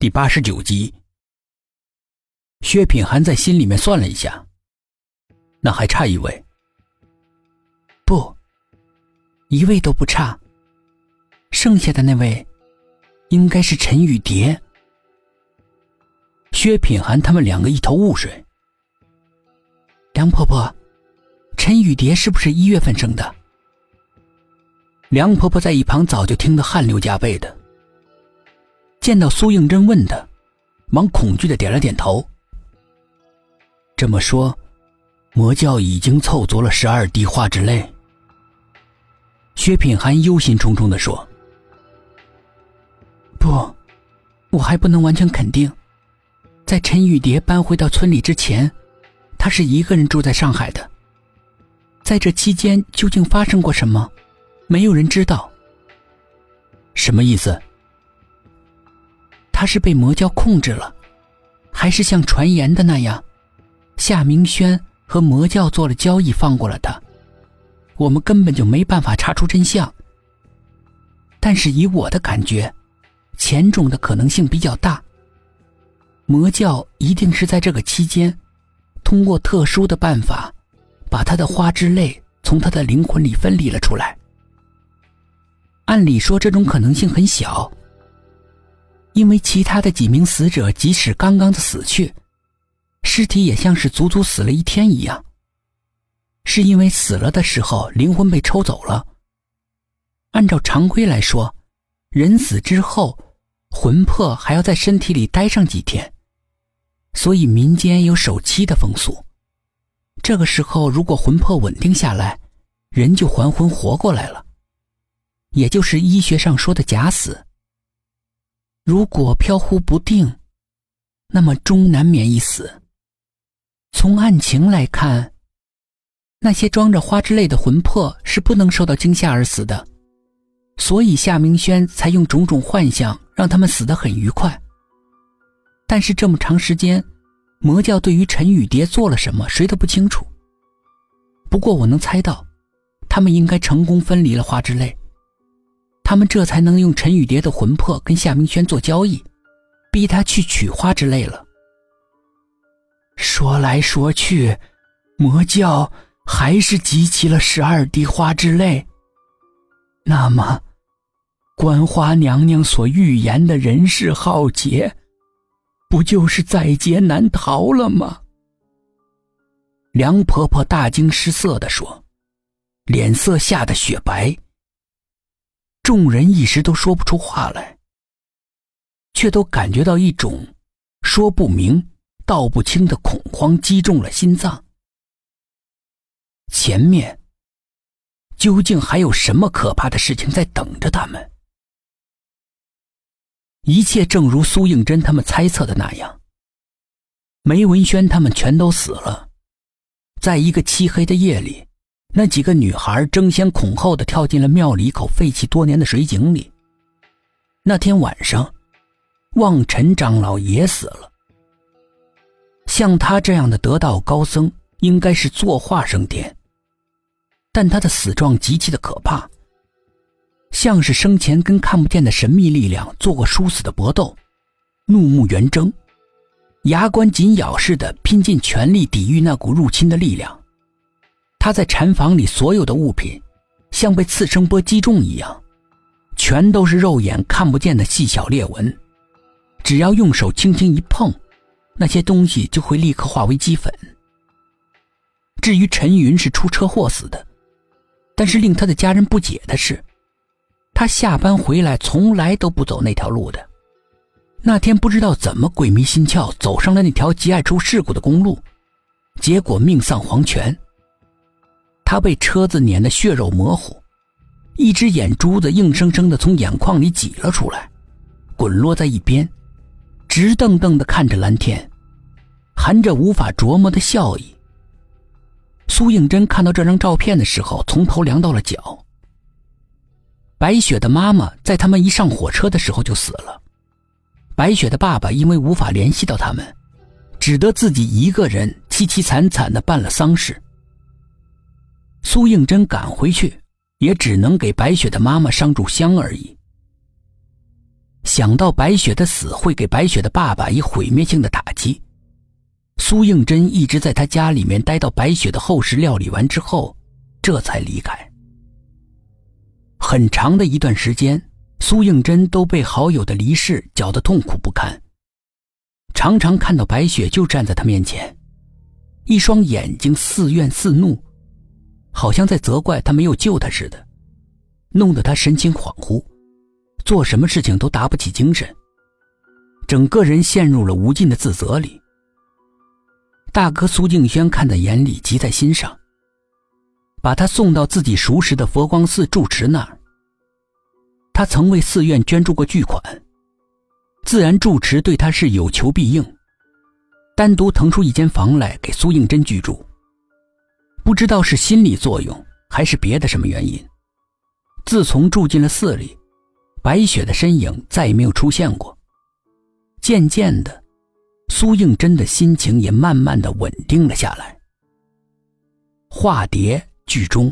第八十九集。薛品涵在心里面算了一下，那还差一位。不，一位都不差。剩下的那位，应该是陈雨蝶。薛品涵他们两个一头雾水。梁婆婆，陈雨蝶是不是一月份生的？梁婆婆在一旁早就听得汗流浃背的。见到苏应真问的，忙恐惧的点了点头。这么说，魔教已经凑足了十二滴花之泪。薛品涵忧心忡忡的说：“不，我还不能完全肯定。在陈雨蝶搬回到村里之前，他是一个人住在上海的。在这期间究竟发生过什么，没有人知道。什么意思？”他是被魔教控制了，还是像传言的那样，夏明轩和魔教做了交易，放过了他？我们根本就没办法查出真相。但是以我的感觉，前种的可能性比较大。魔教一定是在这个期间，通过特殊的办法，把他的花之泪从他的灵魂里分离了出来。按理说，这种可能性很小。因为其他的几名死者即使刚刚的死去，尸体也像是足足死了一天一样。是因为死了的时候灵魂被抽走了。按照常规来说，人死之后，魂魄还要在身体里待上几天，所以民间有守期的风俗。这个时候如果魂魄稳定下来，人就还魂活过来了，也就是医学上说的假死。如果飘忽不定，那么终难免一死。从案情来看，那些装着花之泪的魂魄是不能受到惊吓而死的，所以夏明轩才用种种幻象让他们死得很愉快。但是这么长时间，魔教对于陈雨蝶做了什么，谁都不清楚。不过我能猜到，他们应该成功分离了花之泪。他们这才能用陈雨蝶的魂魄跟夏明轩做交易，逼他去取花之类了。说来说去，魔教还是集齐了十二滴花之泪。那么，观花娘娘所预言的人世浩劫，不就是在劫难逃了吗？梁婆婆大惊失色的说，脸色吓得雪白。众人一时都说不出话来，却都感觉到一种说不明道不清的恐慌击中了心脏。前面究竟还有什么可怕的事情在等着他们？一切正如苏应真他们猜测的那样，梅文轩他们全都死了，在一个漆黑的夜里。那几个女孩争先恐后的跳进了庙里一口废弃多年的水井里。那天晚上，望尘长老也死了。像他这样的得道高僧，应该是作画升天，但他的死状极其的可怕，像是生前跟看不见的神秘力量做过殊死的搏斗，怒目圆睁，牙关紧咬似的拼尽全力抵御那股入侵的力量。他在禅房里所有的物品，像被次声波击中一样，全都是肉眼看不见的细小裂纹。只要用手轻轻一碰，那些东西就会立刻化为齑粉。至于陈云是出车祸死的，但是令他的家人不解的是，他下班回来从来都不走那条路的。那天不知道怎么鬼迷心窍，走上了那条极爱出事故的公路，结果命丧黄泉。他被车子碾得血肉模糊，一只眼珠子硬生生的从眼眶里挤了出来，滚落在一边，直瞪瞪的看着蓝天，含着无法琢磨的笑意。苏应真看到这张照片的时候，从头凉到了脚。白雪的妈妈在他们一上火车的时候就死了，白雪的爸爸因为无法联系到他们，只得自己一个人凄凄惨惨的办了丧事。苏应真赶回去，也只能给白雪的妈妈上炷香而已。想到白雪的死会给白雪的爸爸以毁灭性的打击，苏应真一直在他家里面待到白雪的后事料理完之后，这才离开。很长的一段时间，苏应真都被好友的离世搅得痛苦不堪，常常看到白雪就站在他面前，一双眼睛似怨似怒，好像在责怪他没有救他似的，弄得他神情恍惚。做什么事情都打不起精神，整个人陷入了无尽的自责里。大哥苏敬轩看在眼里，急在心上，把他送到自己熟识的佛光寺住持那儿。他曾为寺院捐助过巨款，自然住持对他是有求必应，单独腾出一间房来给苏应真居住。不知道是心理作用还是别的什么原因，自从住进了寺里。白雪的身影再也没有出现过。渐渐的，苏应真的心情也慢慢的稳定了下来。化蝶剧中。